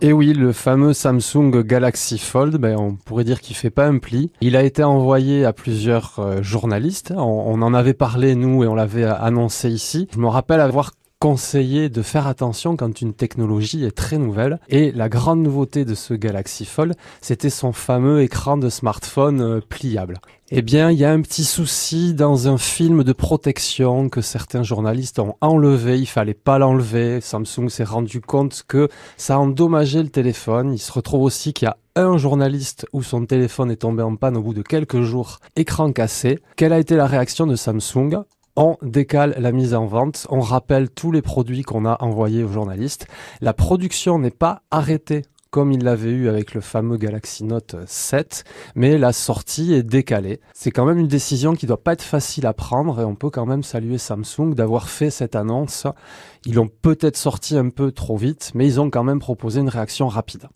Et oui, le fameux Samsung Galaxy Fold, ben, on pourrait dire qu'il fait pas un pli. Il a été envoyé à plusieurs euh, journalistes. On, on, en avait parlé, nous, et on l'avait annoncé ici. Je me rappelle avoir conseillé de faire attention quand une technologie est très nouvelle. Et la grande nouveauté de ce Galaxy Fold, c'était son fameux écran de smartphone euh, pliable. Eh bien, il y a un petit souci dans un film de protection que certains journalistes ont enlevé. Il fallait pas l'enlever. Samsung s'est rendu compte que ça endommageait le téléphone. Il se retrouve aussi qu'il y a un journaliste où son téléphone est tombé en panne au bout de quelques jours, écran cassé. Quelle a été la réaction de Samsung? On décale la mise en vente, on rappelle tous les produits qu'on a envoyés aux journalistes. La production n'est pas arrêtée comme il l'avait eu avec le fameux Galaxy Note 7, mais la sortie est décalée. C'est quand même une décision qui doit pas être facile à prendre et on peut quand même saluer Samsung d'avoir fait cette annonce. Ils l'ont peut-être sorti un peu trop vite, mais ils ont quand même proposé une réaction rapide.